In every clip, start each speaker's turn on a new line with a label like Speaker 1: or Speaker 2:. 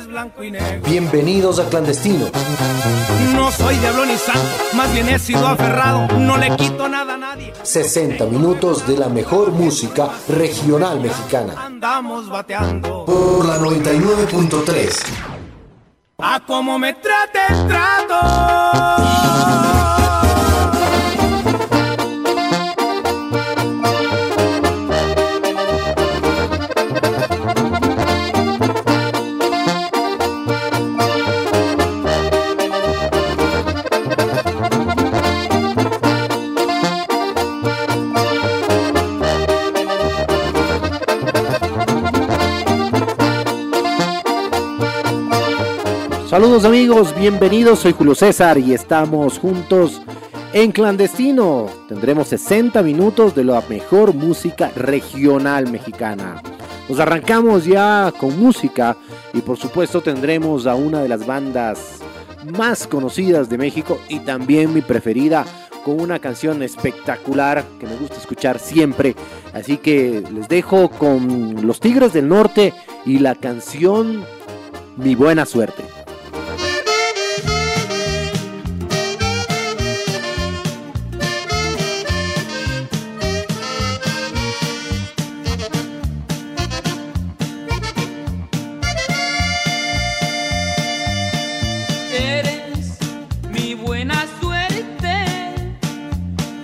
Speaker 1: es blanco y negro.
Speaker 2: Bienvenidos a Clandestino.
Speaker 1: No soy diablo ni santo, más bien he sido aferrado, no le quito nada a nadie.
Speaker 2: 60 minutos de la mejor música regional mexicana.
Speaker 1: Andamos bateando.
Speaker 2: Por la 99.3.
Speaker 1: A como me trate, trato.
Speaker 3: Saludos amigos, bienvenidos, soy Julio César y estamos juntos en clandestino. Tendremos 60 minutos de la mejor música regional mexicana. Nos arrancamos ya con música y por supuesto tendremos a una de las bandas más conocidas de México y también mi preferida con una canción espectacular que me gusta escuchar siempre. Así que les dejo con Los Tigres del Norte y la canción Mi Buena Suerte.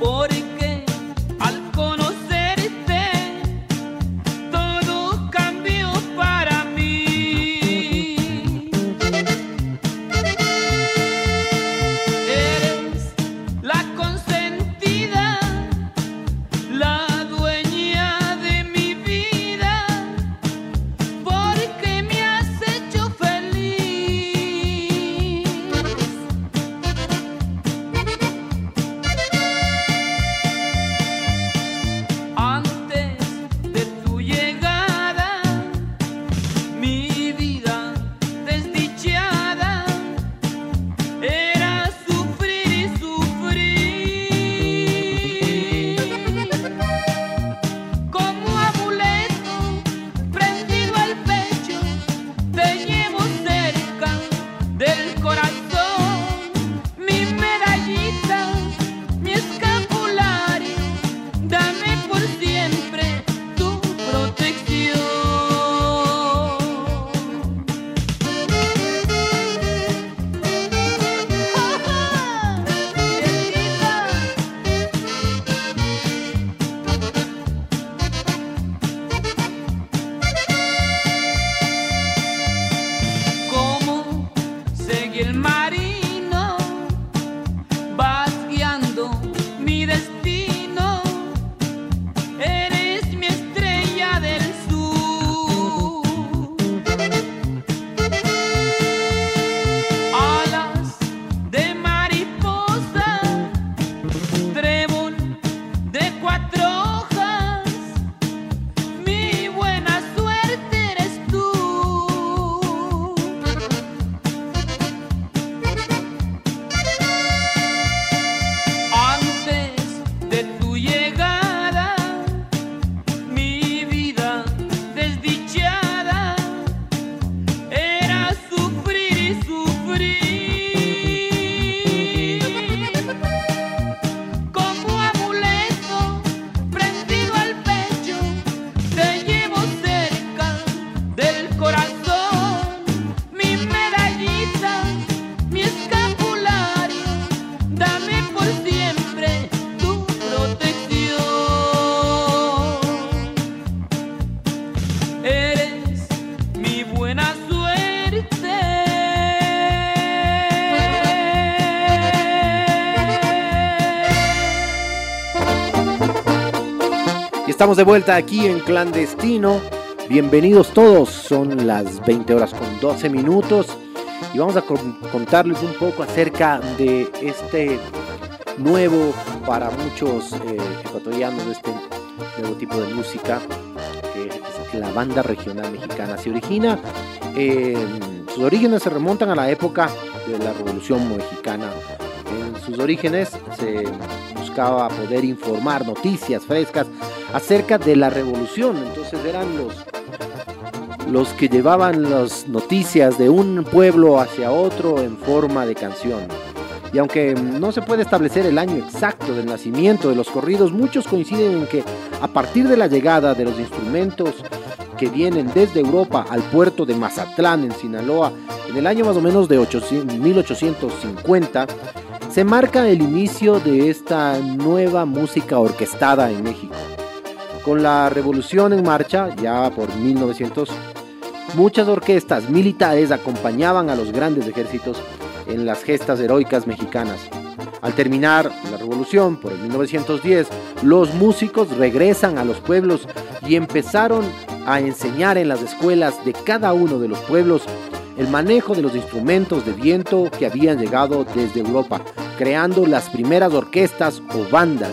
Speaker 3: body Estamos de vuelta aquí en Clandestino. Bienvenidos todos. Son las 20 horas con 12 minutos. Y vamos a contarles un poco acerca de este nuevo, para muchos eh, ecuatorianos, este nuevo tipo de música, que es la banda regional mexicana. Se origina, sus orígenes se remontan a la época de la Revolución Mexicana. En sus orígenes se buscaba poder informar noticias frescas acerca de la revolución. Entonces eran los
Speaker 4: los que llevaban las noticias de un pueblo hacia otro en forma de canción. Y aunque no se puede establecer el año exacto del nacimiento de los corridos, muchos coinciden en que a partir de la llegada de los instrumentos que vienen desde Europa al puerto de Mazatlán en Sinaloa en el año más o menos de 1850, se marca el inicio de esta nueva música orquestada en México. Con la revolución en marcha, ya por 1900, muchas orquestas militares acompañaban a los grandes ejércitos en las gestas heroicas mexicanas. Al terminar la revolución, por el 1910, los músicos regresan a los pueblos y empezaron a enseñar en las escuelas de cada uno de los pueblos el manejo de los instrumentos de viento que habían llegado desde Europa, creando las primeras orquestas o bandas,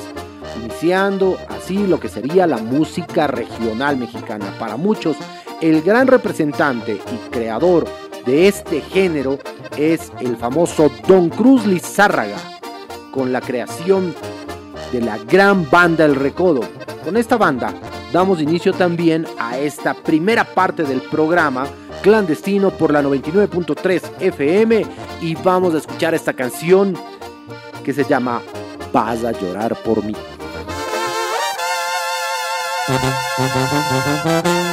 Speaker 4: iniciando así lo que sería la música regional mexicana. Para muchos, el gran representante y creador de este género es el famoso Don Cruz Lizárraga, con la creación de la gran banda El Recodo. Con esta banda damos inicio también a esta primera parte del programa clandestino por la 99.3 FM y vamos a escuchar esta canción que se llama Vas a llorar por mí.
Speaker 5: Thank you.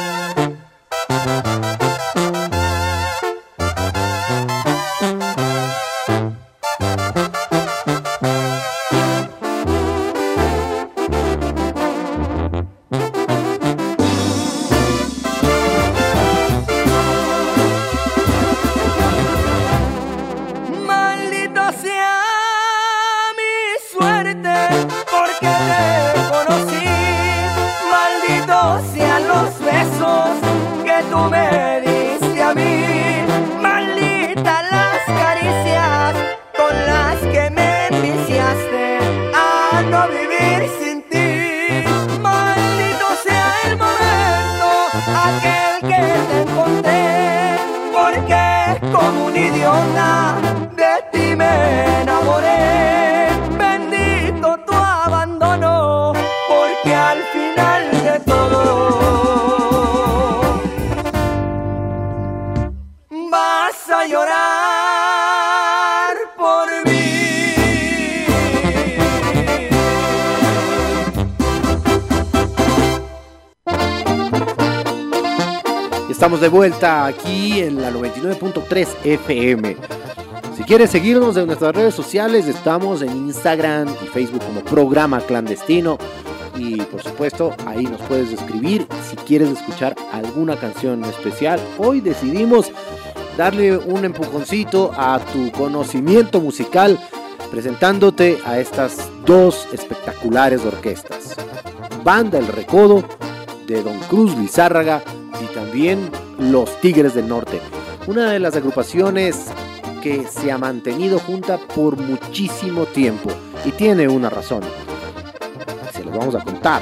Speaker 5: FM. Si quieres seguirnos en nuestras redes sociales, estamos en Instagram y Facebook como Programa Clandestino. Y por supuesto, ahí nos puedes escribir si quieres escuchar alguna canción especial. Hoy decidimos darle un empujoncito a tu conocimiento musical presentándote a estas dos espectaculares orquestas. Banda El Recodo de Don Cruz Lizárraga y también Los Tigres del Norte, una de las agrupaciones que se ha mantenido junta por muchísimo tiempo y tiene una razón. Se los vamos a contar.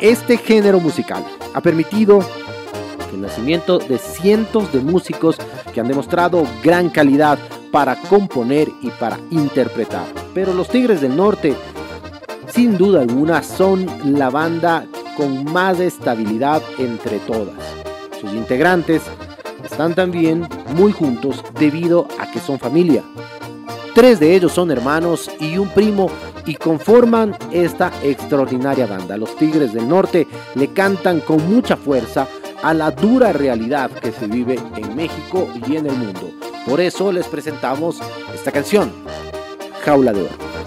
Speaker 5: Este género musical ha permitido el nacimiento de cientos de músicos que han demostrado gran calidad para componer y para interpretar. Pero los Tigres del Norte, sin duda alguna, son la banda con más estabilidad entre todas. Sus integrantes están también muy juntos debido a que son familia. Tres de ellos son hermanos y un primo y conforman esta extraordinaria banda. Los Tigres del Norte le cantan con mucha fuerza a la dura realidad que se vive en México y en el mundo. Por eso les presentamos esta canción, Jaula de Oro.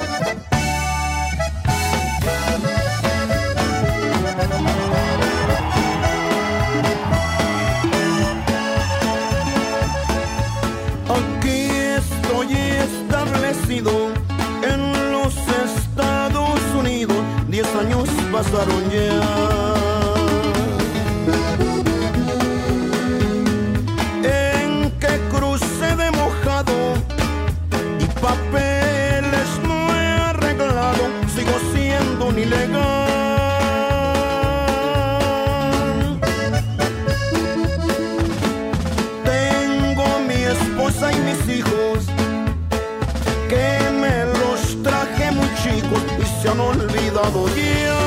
Speaker 6: En los Estados Unidos. Diez años pasaron ya. En que cruce de mojado y papeles no he arreglado, sigo siendo un ilegal. Olvidado ya.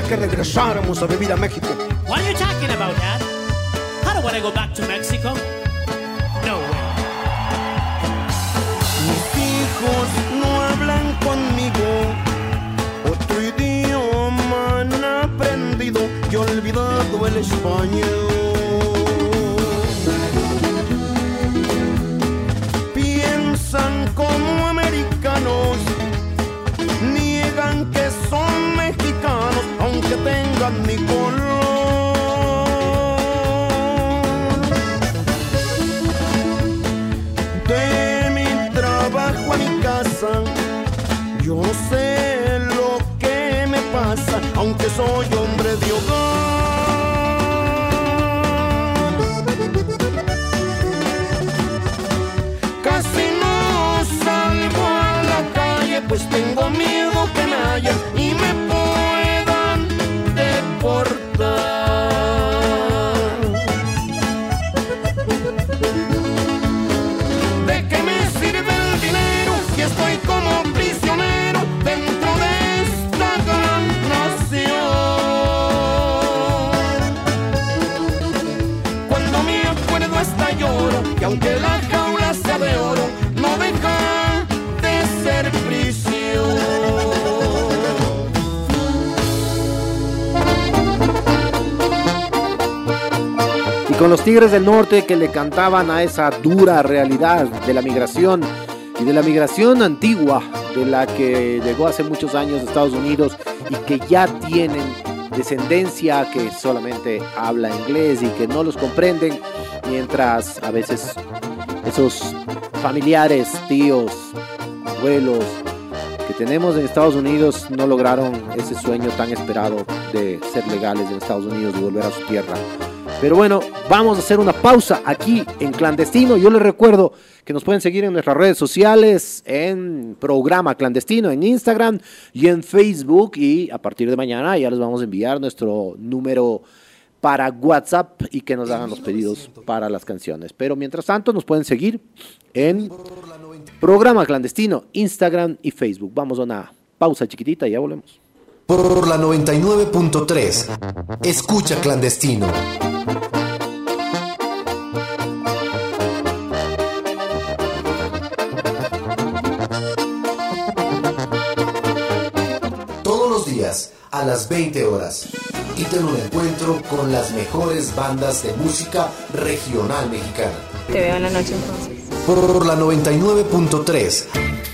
Speaker 6: Gustaría que regresáramos a vivir a México?
Speaker 7: What are you talking about, Dad? I don't want to go back to Mexico. No way.
Speaker 6: Mis hijos no hablan conmigo, otro idioma han aprendido y olvidado el español. Aunque tengan mi color. de mi trabajo a mi casa. Yo sé lo que me pasa, aunque soy hombre
Speaker 5: Tigres del Norte que le cantaban a esa dura realidad de la migración y de la migración antigua de la que llegó hace muchos años a Estados Unidos y que ya tienen descendencia que solamente habla inglés y que no los comprenden, mientras a veces esos familiares, tíos, abuelos que tenemos en Estados Unidos no lograron ese sueño tan esperado de ser legales en Estados Unidos y volver a su tierra. Pero bueno, vamos a hacer una pausa aquí en clandestino. Yo les recuerdo que nos pueden seguir en nuestras redes sociales, en programa clandestino, en Instagram y en Facebook. Y a partir de mañana ya les vamos a enviar nuestro número para WhatsApp y que nos hagan los pedidos para las canciones. Pero mientras tanto nos pueden seguir en programa clandestino, Instagram y Facebook. Vamos a una pausa chiquitita y ya volvemos.
Speaker 2: Por la 99.3, escucha clandestino. Todos los días a las 20 horas y ten un encuentro con las mejores bandas de música regional mexicana.
Speaker 8: Te veo en la noche entonces.
Speaker 2: Por la 99.3.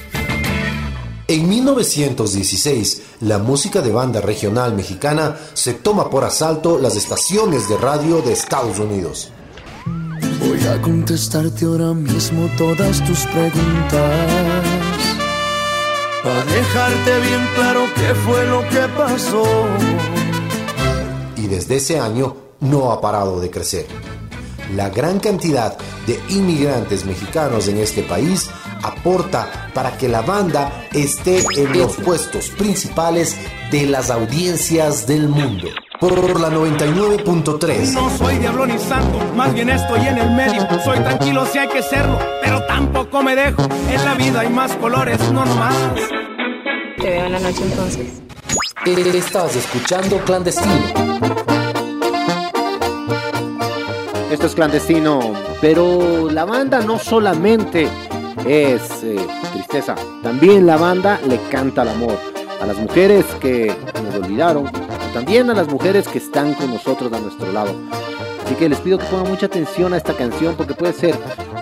Speaker 2: En 1916, la música de banda regional mexicana se toma por asalto las estaciones de radio de Estados Unidos.
Speaker 6: Voy a contestarte ahora mismo todas tus preguntas. Para dejarte bien claro qué fue lo que pasó.
Speaker 2: Y desde ese año no ha parado de crecer. La gran cantidad de inmigrantes mexicanos en este país aporta para que la banda esté en los puestos principales de las audiencias del mundo. Por la 99.3.
Speaker 9: No soy diablo ni santo, más bien estoy en el medio. Soy tranquilo si hay que serlo, pero tampoco me dejo. En la vida hay más colores, no nomás.
Speaker 8: Te veo en la noche entonces.
Speaker 2: Estás escuchando Clandestino.
Speaker 5: Esto es clandestino, pero la banda no solamente es eh, tristeza, también la banda le canta al amor, a las mujeres que nos olvidaron, también a las mujeres que están con nosotros a nuestro lado. Así que les pido que pongan mucha atención a esta canción porque puede ser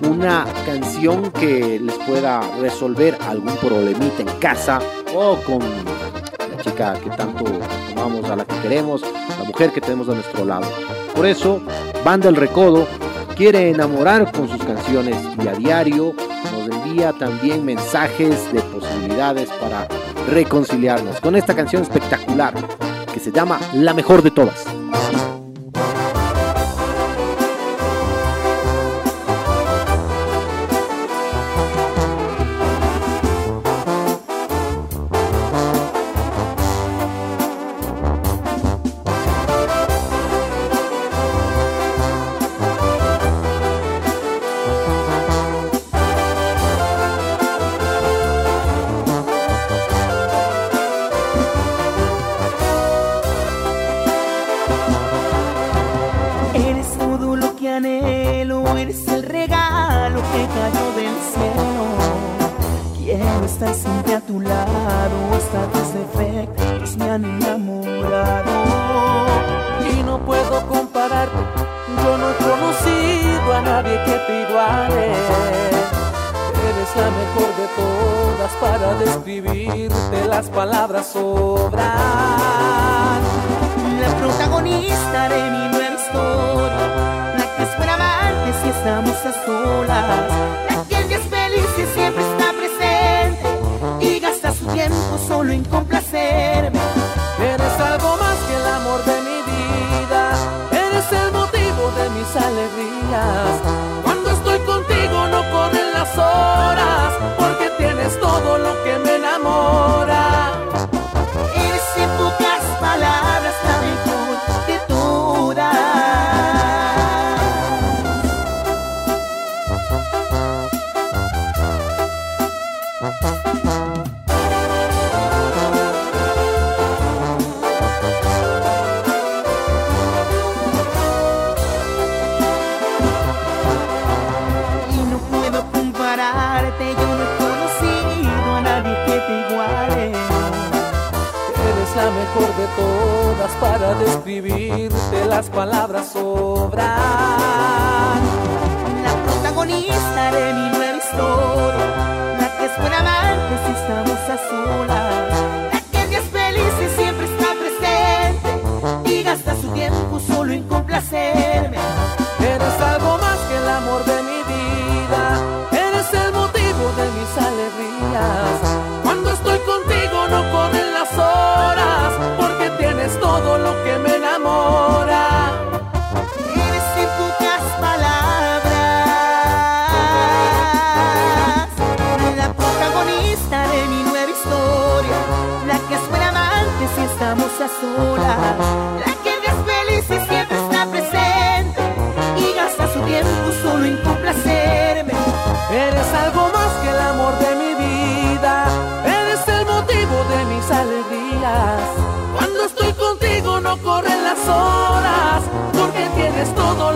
Speaker 5: una canción que les pueda resolver algún problemita en casa o con la chica que tanto amamos, a la que queremos, la mujer que tenemos a nuestro lado. Por eso, Banda El Recodo quiere enamorar con sus canciones y a diario nos envía también mensajes de posibilidades para reconciliarnos con esta canción espectacular que se llama La mejor de todas.
Speaker 6: Describirte, las palabras sobran.
Speaker 4: La protagonista de mi nueva historia, la que esperaba antes si estamos a solas, la que es feliz y siempre está presente y gasta su tiempo solo en complacerme.
Speaker 10: Para describirte, las palabras sobran.
Speaker 11: La protagonista de mi nueva historia, la que es buena amante si estamos a solas, la que es feliz y siempre está presente y gasta su tiempo solo en complacerme.
Speaker 10: Lo que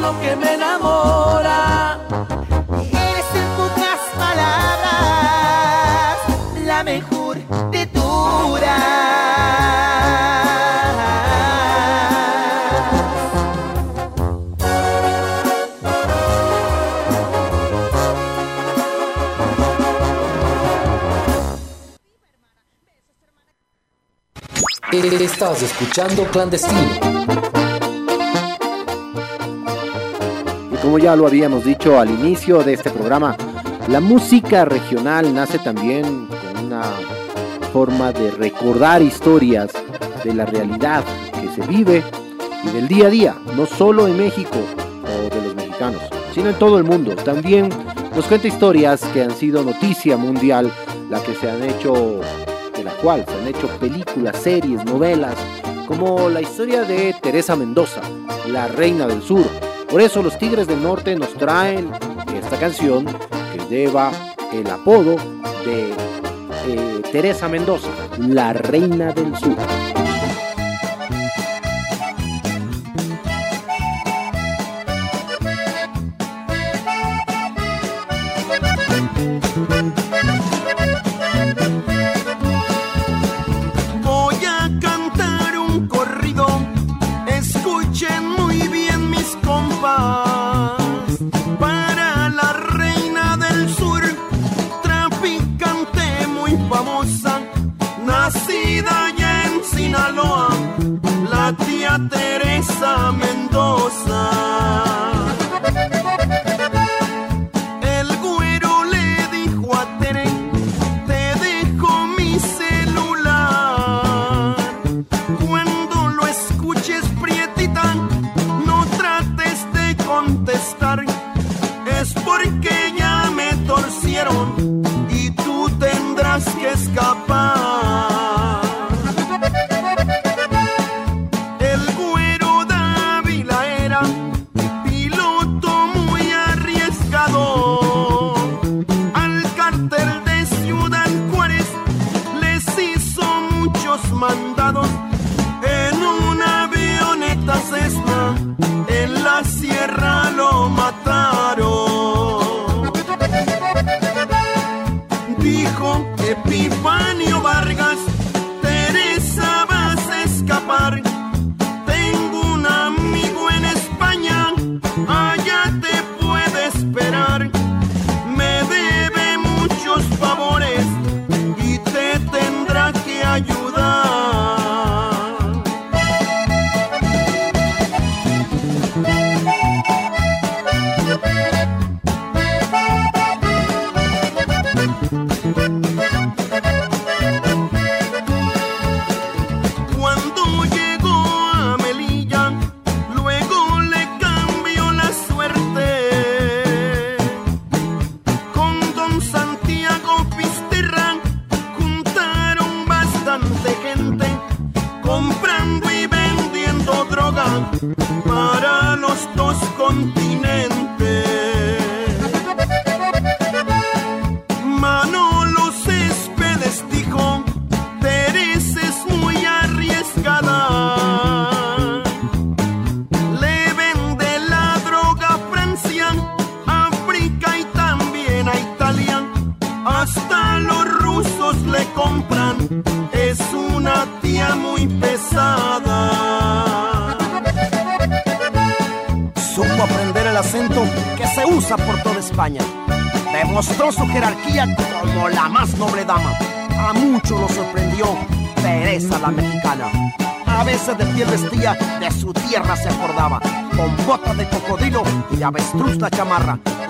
Speaker 10: lo que me enamora.
Speaker 11: Eres en pocas palabras la mejor todas.
Speaker 2: Estás escuchando Clandestino.
Speaker 6: Ya lo habíamos dicho al inicio de este programa, la música regional nace también con una forma de recordar historias de la realidad que se vive y del día a día, no solo en México o de los mexicanos, sino en todo el mundo. También nos cuenta historias que han sido noticia mundial, la que se han hecho, de la cual se han hecho películas, series, novelas, como la historia de Teresa Mendoza, la reina del sur. Por eso los Tigres del Norte nos traen esta canción que lleva el apodo de eh, Teresa Mendoza, la reina del sur.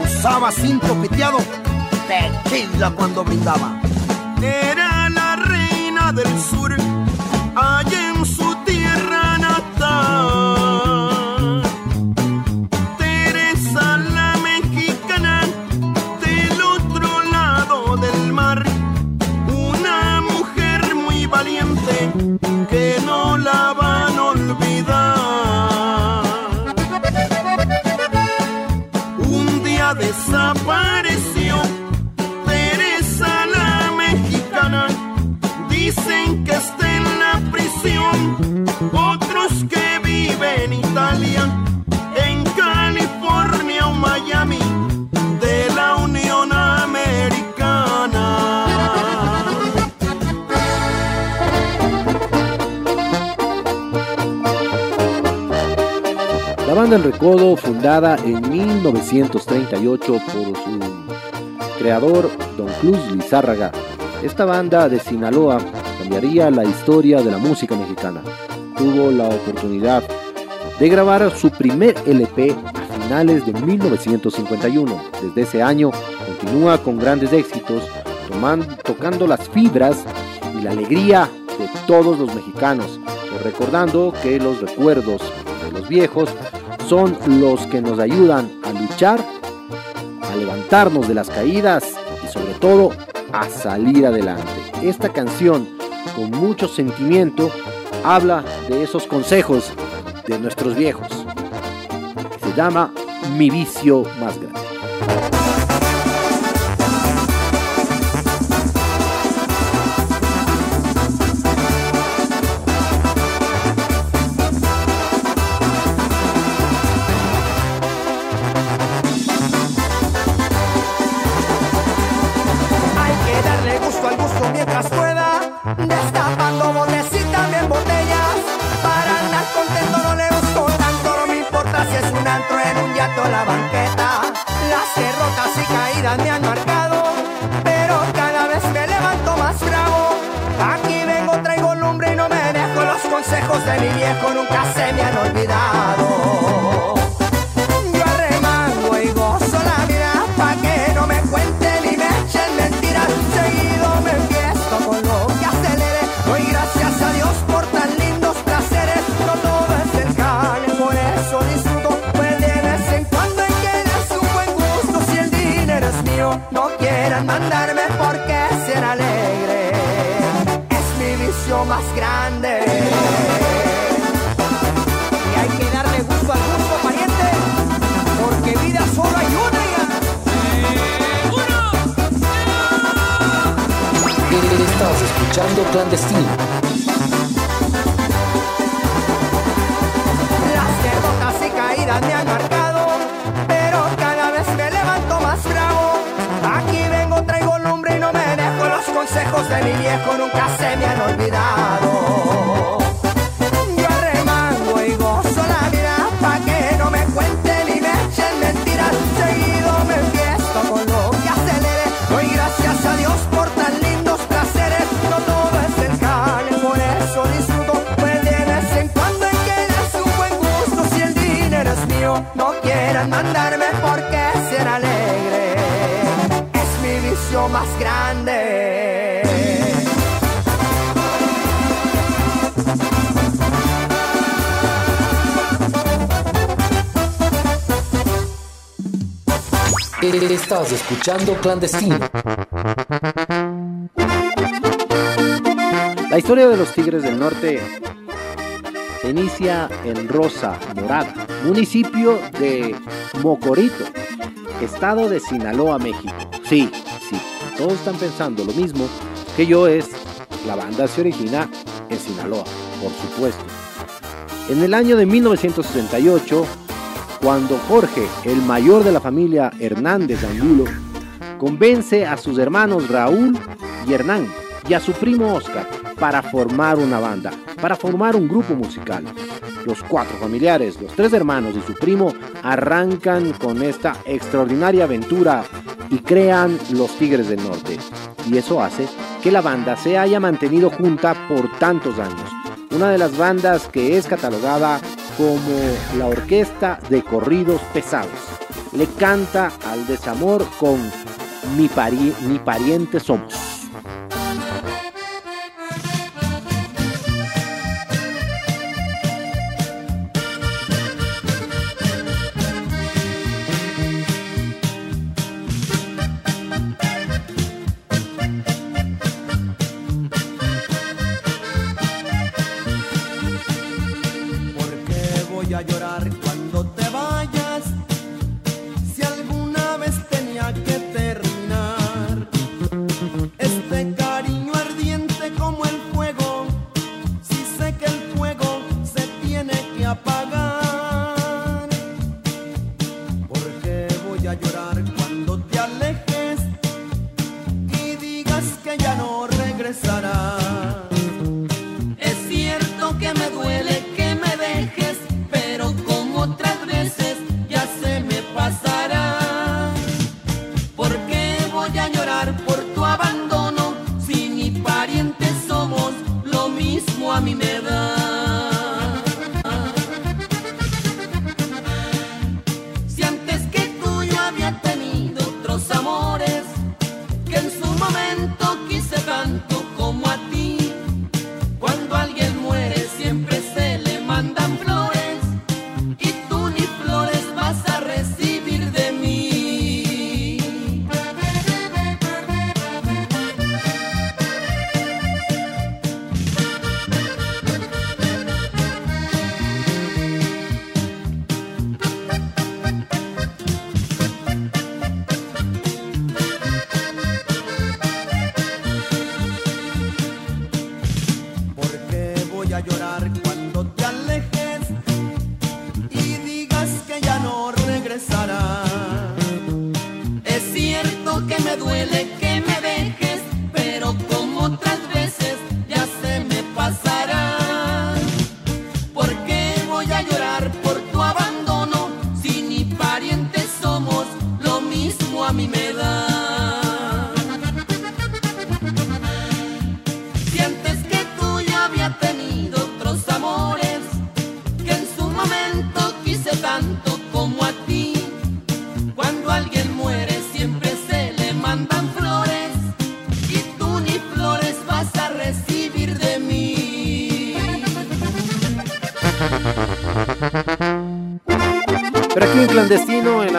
Speaker 6: Usaba cinto piteado, tequila cuando brindaba. Era la reina del sur,
Speaker 5: El Recodo, fundada en 1938 por su creador, Don Cruz Lizárraga. Esta banda de Sinaloa cambiaría la historia de la música mexicana. Tuvo la oportunidad de grabar su primer LP a finales de 1951. Desde ese año continúa con grandes éxitos, toman- tocando las fibras y la alegría de todos los mexicanos, recordando que los recuerdos de los viejos son los que nos ayudan a luchar, a levantarnos de las caídas y sobre todo a salir adelante. Esta canción con mucho sentimiento habla de esos consejos de nuestros viejos. Se llama Mi vicio más grande.
Speaker 4: Consejos de mi viejo, nunca se me han olvidado. Yo arremango y gozo la vida pa' que no me cuenten y me echen mentiras. Seguido me empiezo con lo que acelere. Doy gracias a Dios por tan lindos placeres. No todo es el jale, por eso disfruto. Pues de vez en cuando hay que un buen gusto. Si el dinero es mío, no quieran mandarme
Speaker 2: Estás escuchando Clandestino.
Speaker 4: La
Speaker 5: historia de los Tigres del Norte se inicia en Rosa Morada, municipio de Mocorito, estado de Sinaloa, México. Sí, sí, todos están pensando lo mismo que yo es, la banda se origina en Sinaloa, por supuesto. En el año de 1968, cuando Jorge, el mayor de la familia Hernández Angulo, convence a sus hermanos Raúl y Hernán y a su primo Oscar para formar una banda, para formar un grupo musical. Los cuatro familiares, los tres hermanos y su primo arrancan con esta extraordinaria aventura y crean los Tigres del Norte. Y eso hace que la banda se haya mantenido junta por tantos años. Una de las bandas que es catalogada como la orquesta de corridos pesados. Le canta al desamor con Mi, mi pariente somos.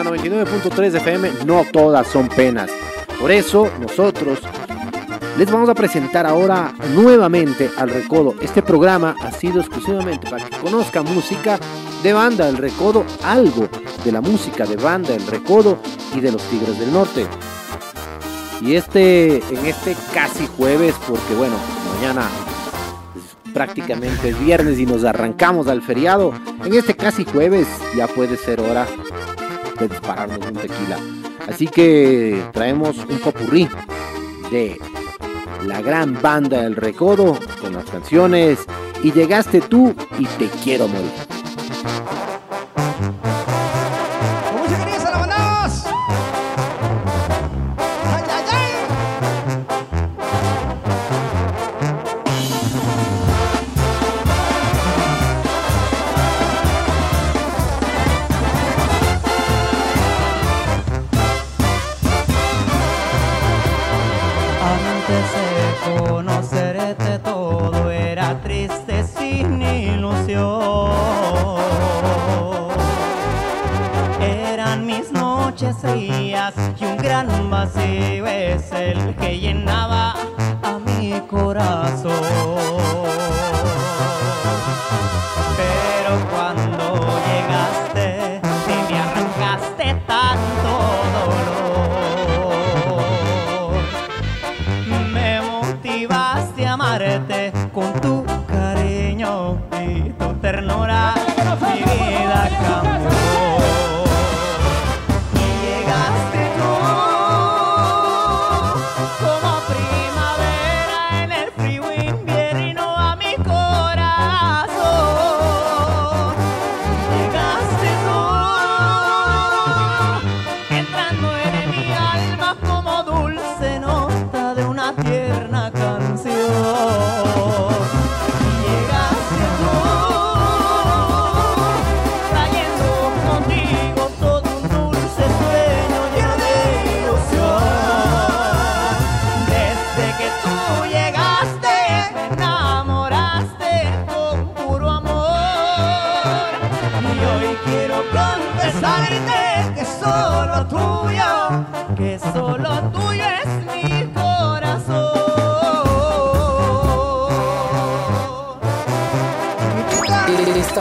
Speaker 5: La 99.3 FM, no todas son penas. Por eso nosotros les vamos a presentar ahora nuevamente al Recodo. Este programa ha sido exclusivamente para que conozca música de banda del Recodo, algo de la música de banda del Recodo y de los Tigres del Norte. Y este, en este casi jueves, porque bueno, mañana prácticamente es viernes y nos arrancamos al feriado. En este casi jueves ya puede ser hora de dispararnos un tequila. Así que traemos un popurrí de la gran banda del Recodo con las canciones Y llegaste tú y te quiero morir.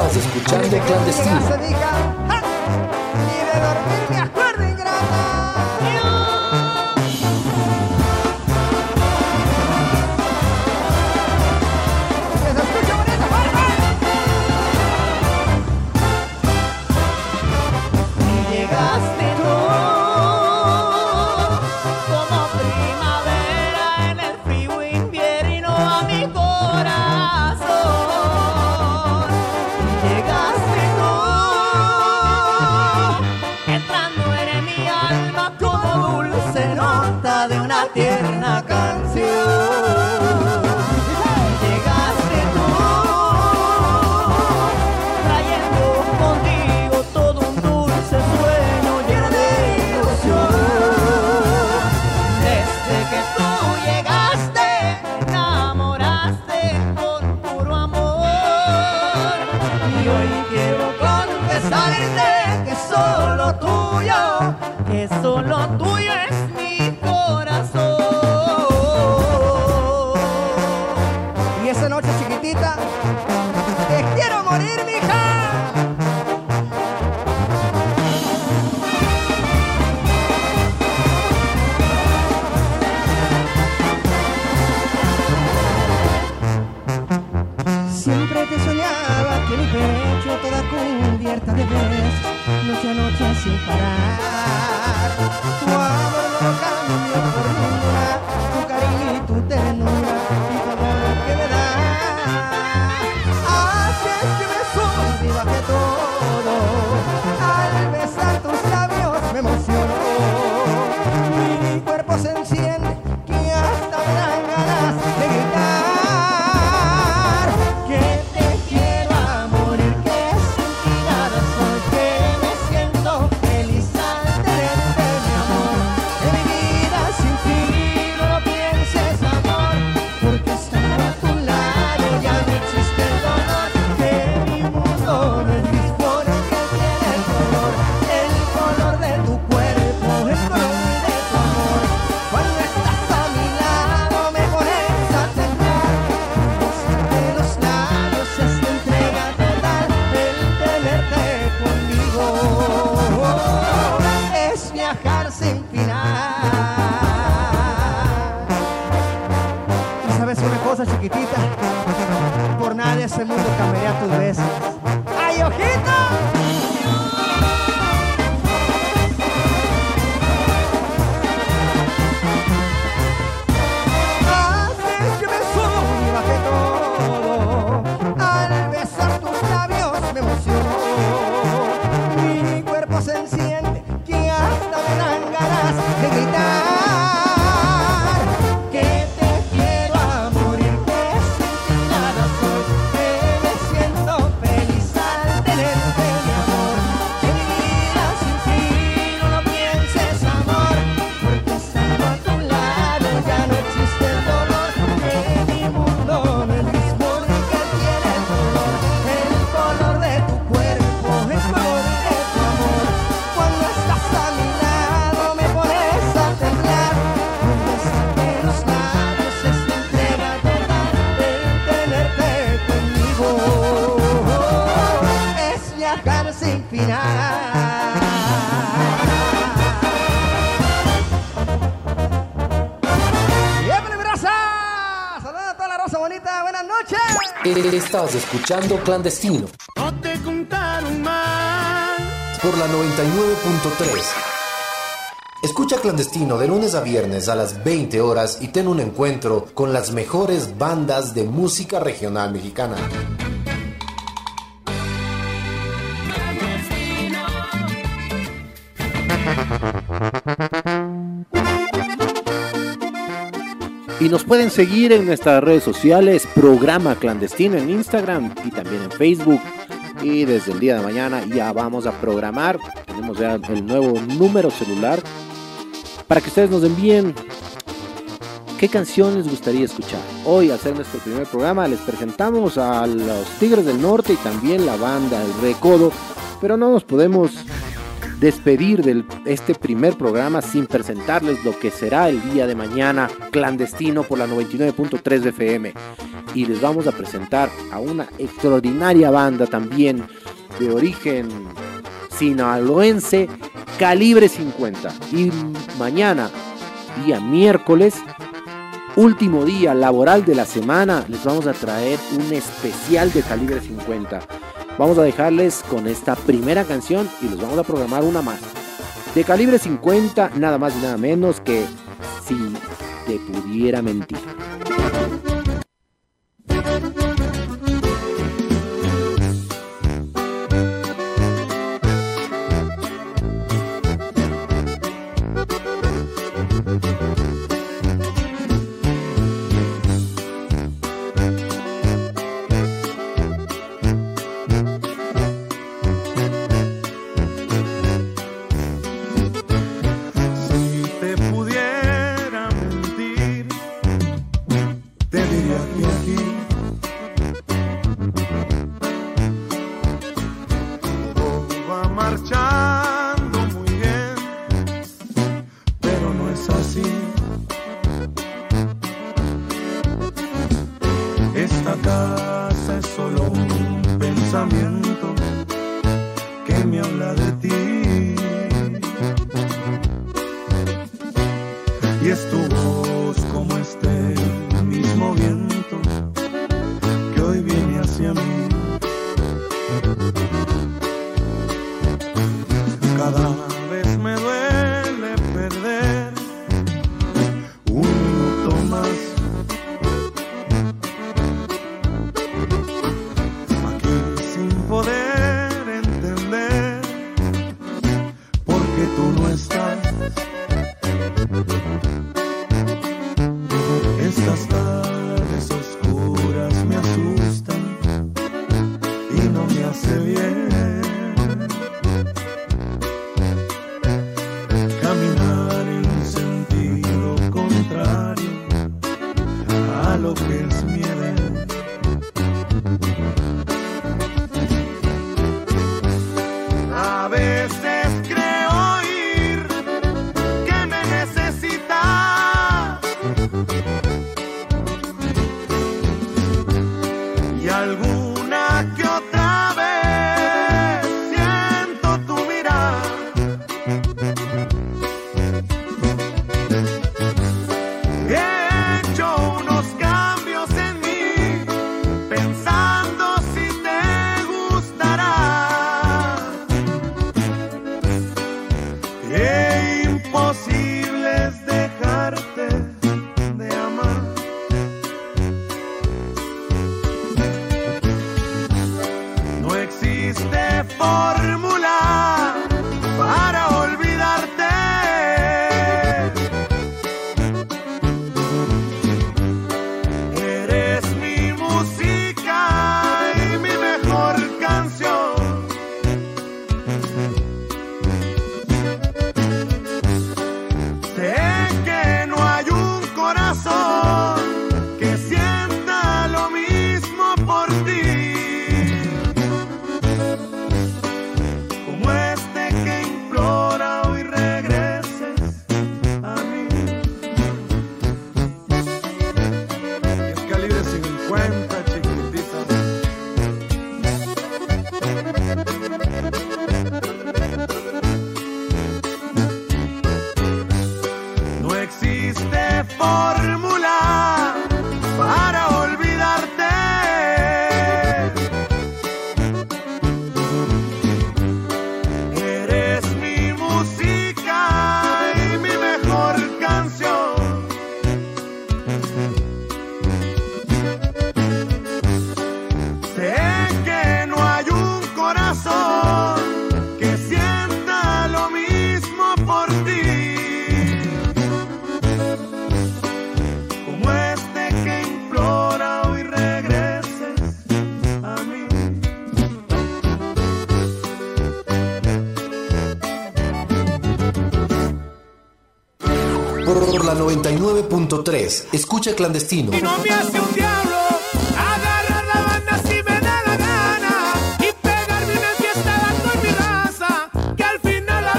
Speaker 2: Estás escuchando Clandestino.
Speaker 4: tuyo, que solo tuyo es noche noche sin parar. por nada de ese mundo cambiaría tus besos. ¡Ay, ojito! Estás
Speaker 2: escuchando Clandestino.
Speaker 9: No te contaron más.
Speaker 2: Por la 99.3. Escucha Clandestino de lunes a viernes a las 20 horas y ten un encuentro con las mejores bandas de música regional mexicana.
Speaker 5: Nos pueden seguir en nuestras redes sociales, programa clandestino en Instagram y también en Facebook. Y desde el día de mañana ya vamos a programar. Tenemos ya el nuevo número celular para que ustedes nos envíen qué canción les gustaría escuchar. Hoy, al ser nuestro primer programa, les presentamos a los Tigres del Norte y también la banda El Recodo. Pero no nos podemos
Speaker 1: despedir de este primer programa sin presentarles lo que será el día de mañana clandestino por la 99.3 de FM. Y les vamos a presentar a una extraordinaria banda también de origen sinaloense, Calibre 50. Y mañana, día miércoles, último día laboral de la semana, les vamos a traer un especial de Calibre 50. Vamos a dejarles con esta primera canción y les vamos a programar una más. De calibre 50, nada más y nada menos que si te pudiera mentir.
Speaker 2: Escucha clandestino.
Speaker 10: Y no me hace un diablo agarrar la banda si me da la gana y pegarme una fiesta con mi raza. Que al final la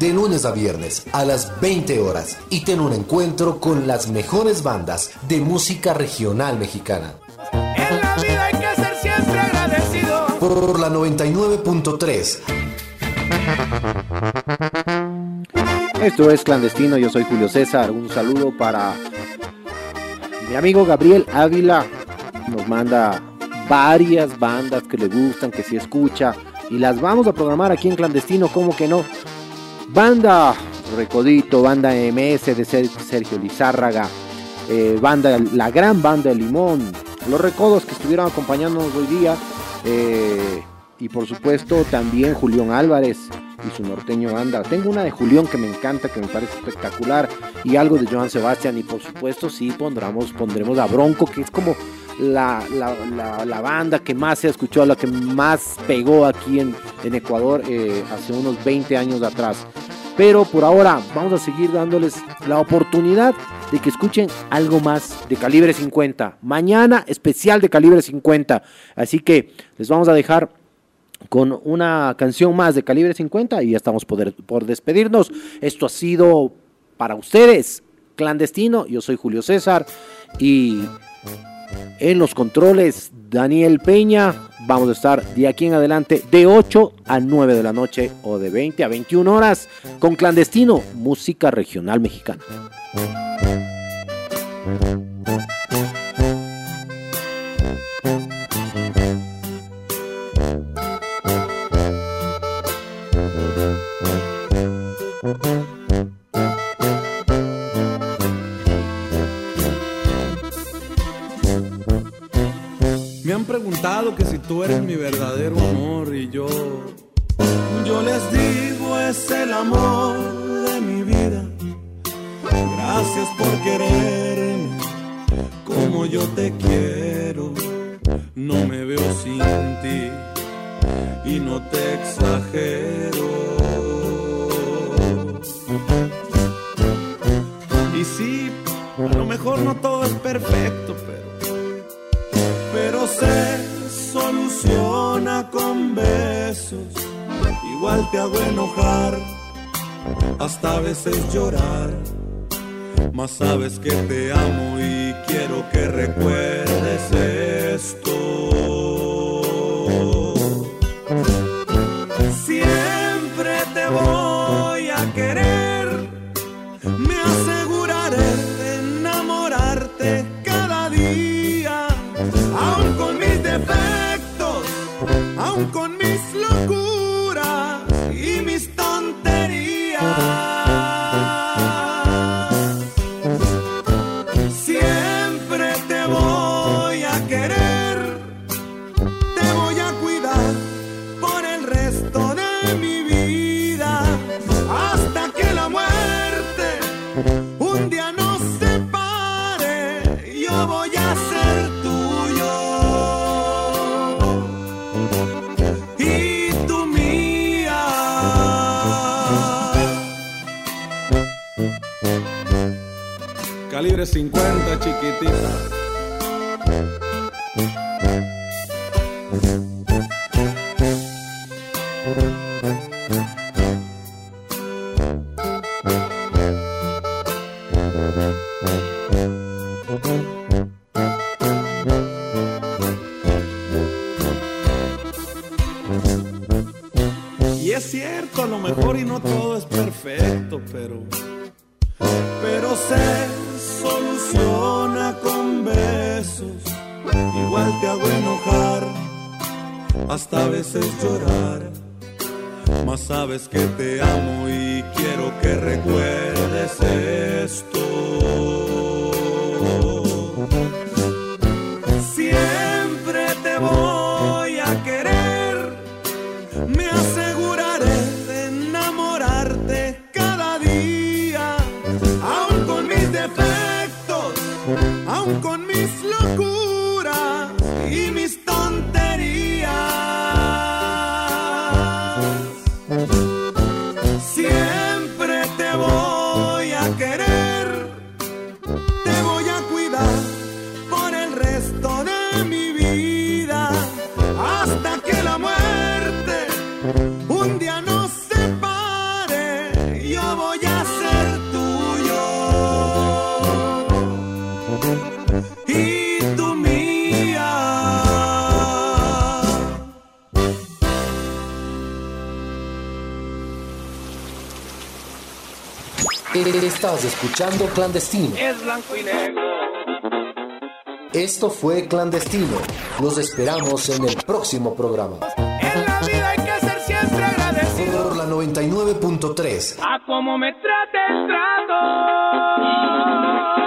Speaker 2: de lunes a viernes a las 20 horas y ten un encuentro con las mejores bandas de música regional mexicana.
Speaker 9: En la vida hay que ser siempre agradecido.
Speaker 2: Por la 99.3.
Speaker 5: Esto es Clandestino, yo soy Julio César. Un saludo para mi amigo Gabriel Ávila. Nos manda varias bandas que le gustan, que sí escucha. Y las vamos a programar aquí en Clandestino, como que no. Banda Recodito, banda MS de Sergio Lizárraga, eh, banda, la gran banda de Limón, los recodos que estuvieron acompañándonos hoy día. eh, y por supuesto también Julián Álvarez y su norteño banda. Tengo una de Julián que me encanta, que me parece espectacular, y algo de Joan Sebastián, y por supuesto sí pondremos, pondremos a Bronco, que es como la, la- banda que más se ha escuchado, la que más pegó aquí en, en Ecuador eh, hace unos 20 años atrás. Pero por ahora vamos a seguir dándoles la oportunidad de que escuchen algo más de calibre 50. Mañana especial de calibre 50. Así que les vamos a dejar con una canción más de calibre 50 y ya estamos por, despedirnos. Esto ha sido para ustedes clandestino. Yo soy Julio César y en los controles Daniel Peña. Vamos a estar de aquí en adelante de 8 a 9 de la noche o de 20 a 21 horas con clandestino, música regional mexicana.
Speaker 1: Me han preguntado que si tú eres mi verdadero amor y yo, yo les digo es el amor de mi vida. Gracias por quererme como yo te quiero. No me veo sin ti y no te exagero. A lo mejor no todo es perfecto, pero pero se soluciona con besos. Igual te hago enojar, hasta a veces llorar. Mas sabes que te amo y quiero que recuerdes esto. Con mis locuras Calibre 50, chiquitita. A lo mejor y no todo es perfecto, pero pero se Igual te hago enojar, hasta a veces llorar. Mas sabes que te amo y quiero que recuerdes esto. Siempre te voy a querer, me aseguraré de enamorarte cada día, aun con mis defectos, aun con mis locuras
Speaker 2: Estás escuchando Clandestino.
Speaker 1: Es blanco y negro.
Speaker 2: Esto fue Clandestino. Los esperamos en el próximo programa.
Speaker 1: En la vida hay que ser siempre agradecido.
Speaker 2: Por la 99.3.
Speaker 1: A como me trate el trato.